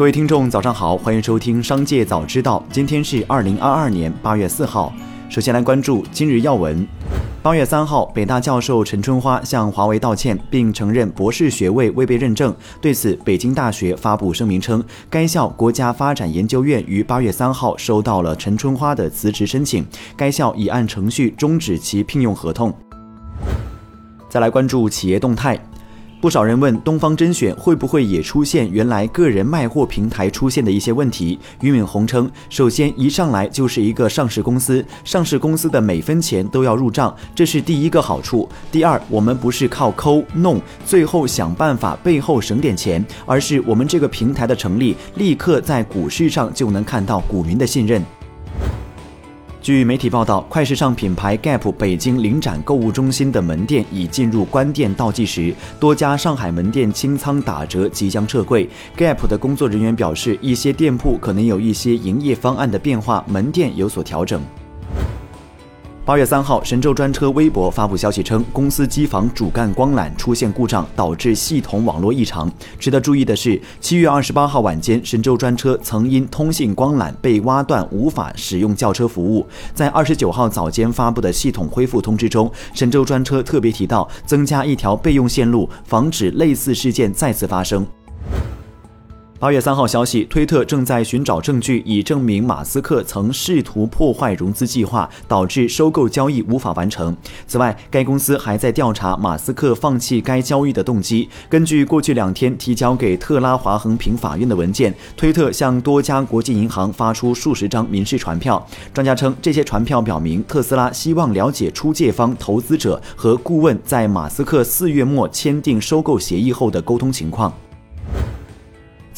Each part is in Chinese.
各位听众，早上好，欢迎收听《商界早知道》。今天是二零二二年八月四号。首先来关注今日要闻。八月三号，北大教授陈春花向华为道歉，并承认博士学位未被认证。对此，北京大学发布声明称，该校国家发展研究院于八月三号收到了陈春花的辞职申请，该校已按程序终止其聘用合同。再来关注企业动态。不少人问东方甄选会不会也出现原来个人卖货平台出现的一些问题。俞敏洪称，首先一上来就是一个上市公司，上市公司的每分钱都要入账，这是第一个好处。第二，我们不是靠抠弄，最后想办法背后省点钱，而是我们这个平台的成立，立刻在股市上就能看到股民的信任。据媒体报道，快时尚品牌 Gap 北京领展购物中心的门店已进入关店倒计时，多家上海门店清仓打折，即将撤柜。Gap 的工作人员表示，一些店铺可能有一些营业方案的变化，门店有所调整。八月三号，神州专车微博发布消息称，公司机房主干光缆出现故障，导致系统网络异常。值得注意的是，七月二十八号晚间，神州专车曾因通信光缆被挖断，无法使用轿车服务。在二十九号早间发布的系统恢复通知中，神州专车特别提到，增加一条备用线路，防止类似事件再次发生。八月三号消息，推特正在寻找证据，以证明马斯克曾试图破坏融资计划，导致收购交易无法完成。此外，该公司还在调查马斯克放弃该交易的动机。根据过去两天提交给特拉华横平法院的文件，推特向多家国际银行发出数十张民事传票。专家称，这些传票表明特斯拉希望了解出借方、投资者和顾问在马斯克四月末签订收购协议后的沟通情况。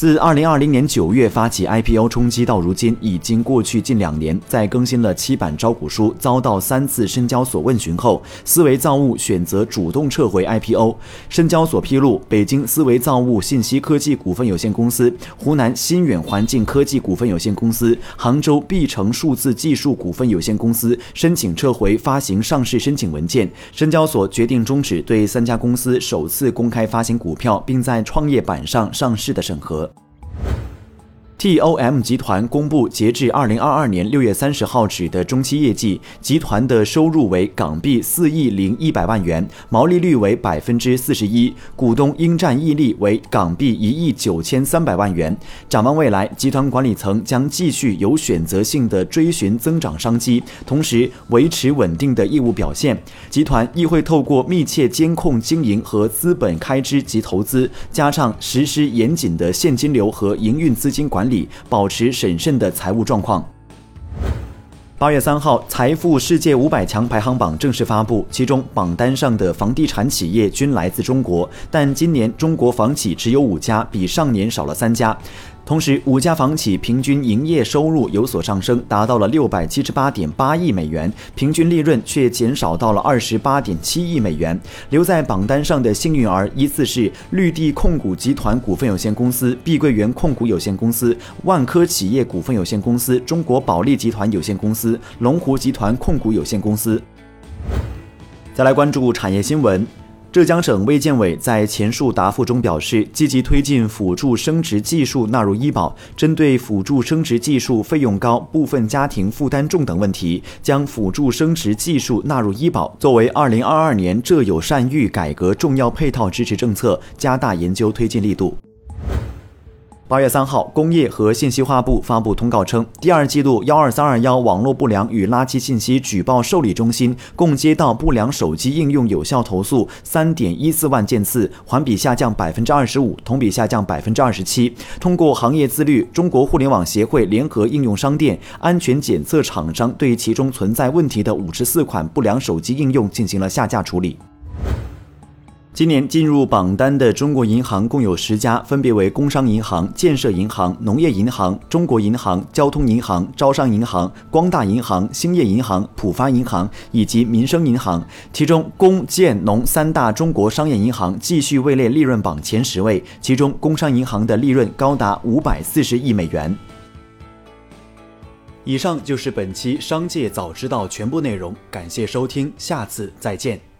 自二零二零年九月发起 IPO 冲击到如今，已经过去近两年。在更新了七版招股书，遭到三次深交所问询后，思维造物选择主动撤回 IPO。深交所披露，北京思维造物信息科技股份有限公司、湖南新远环境科技股份有限公司、杭州碧城数字技术股份有限公司申请撤回发行上市申请文件。深交所决定终止对三家公司首次公开发行股票并在创业板上上市的审核。TOM 集团公布截至二零二二年六月三十号止的中期业绩，集团的收入为港币四亿零一百万元，毛利率为百分之四十一，股东应占溢利为港币一亿九千三百万元。展望未来，集团管理层将继续有选择性的追寻增长商机，同时维持稳定的业务表现。集团亦会透过密切监控经营和资本开支及投资，加上实施严谨的现金流和营运资金管理。保持审慎的财务状况。八月三号，财富世界五百强排行榜正式发布，其中榜单上的房地产企业均来自中国，但今年中国房企只有五家，比上年少了三家。同时，五家房企平均营业收入有所上升，达到了六百七十八点八亿美元，平均利润却减少到了二十八点七亿美元。留在榜单上的幸运儿依次是绿地控股集团股份有限公司、碧桂园控股有限公司、万科企业股份有限公司、中国保利集团有限公司、龙湖集团控股有限公司。再来关注产业新闻。浙江省卫健委在前述答复中表示，积极推进辅助生殖技术纳入医保，针对辅助生殖技术费用高、部分家庭负担重等问题，将辅助生殖技术纳入医保，作为2022年浙有善育改革重要配套支持政策，加大研究推进力度。八月三号，工业和信息化部发布通告称，第二季度幺二三二幺网络不良与垃圾信息举报受理中心共接到不良手机应用有效投诉三点一四万件次，环比下降百分之二十五，同比下降百分之二十七。通过行业自律，中国互联网协会联合应用商店、安全检测厂商对其中存在问题的五十四款不良手机应用进行了下架处理。今年进入榜单的中国银行共有十家，分别为工商银行、建设银行、农业银行、中国银行、交通银行、招商银行、光大银行、兴业银行、浦发银行以及民生银行。其中，工建农三大中国商业银行继续位列利润榜前十位，其中工商银行的利润高达五百四十亿美元。以上就是本期商界早知道全部内容，感谢收听，下次再见。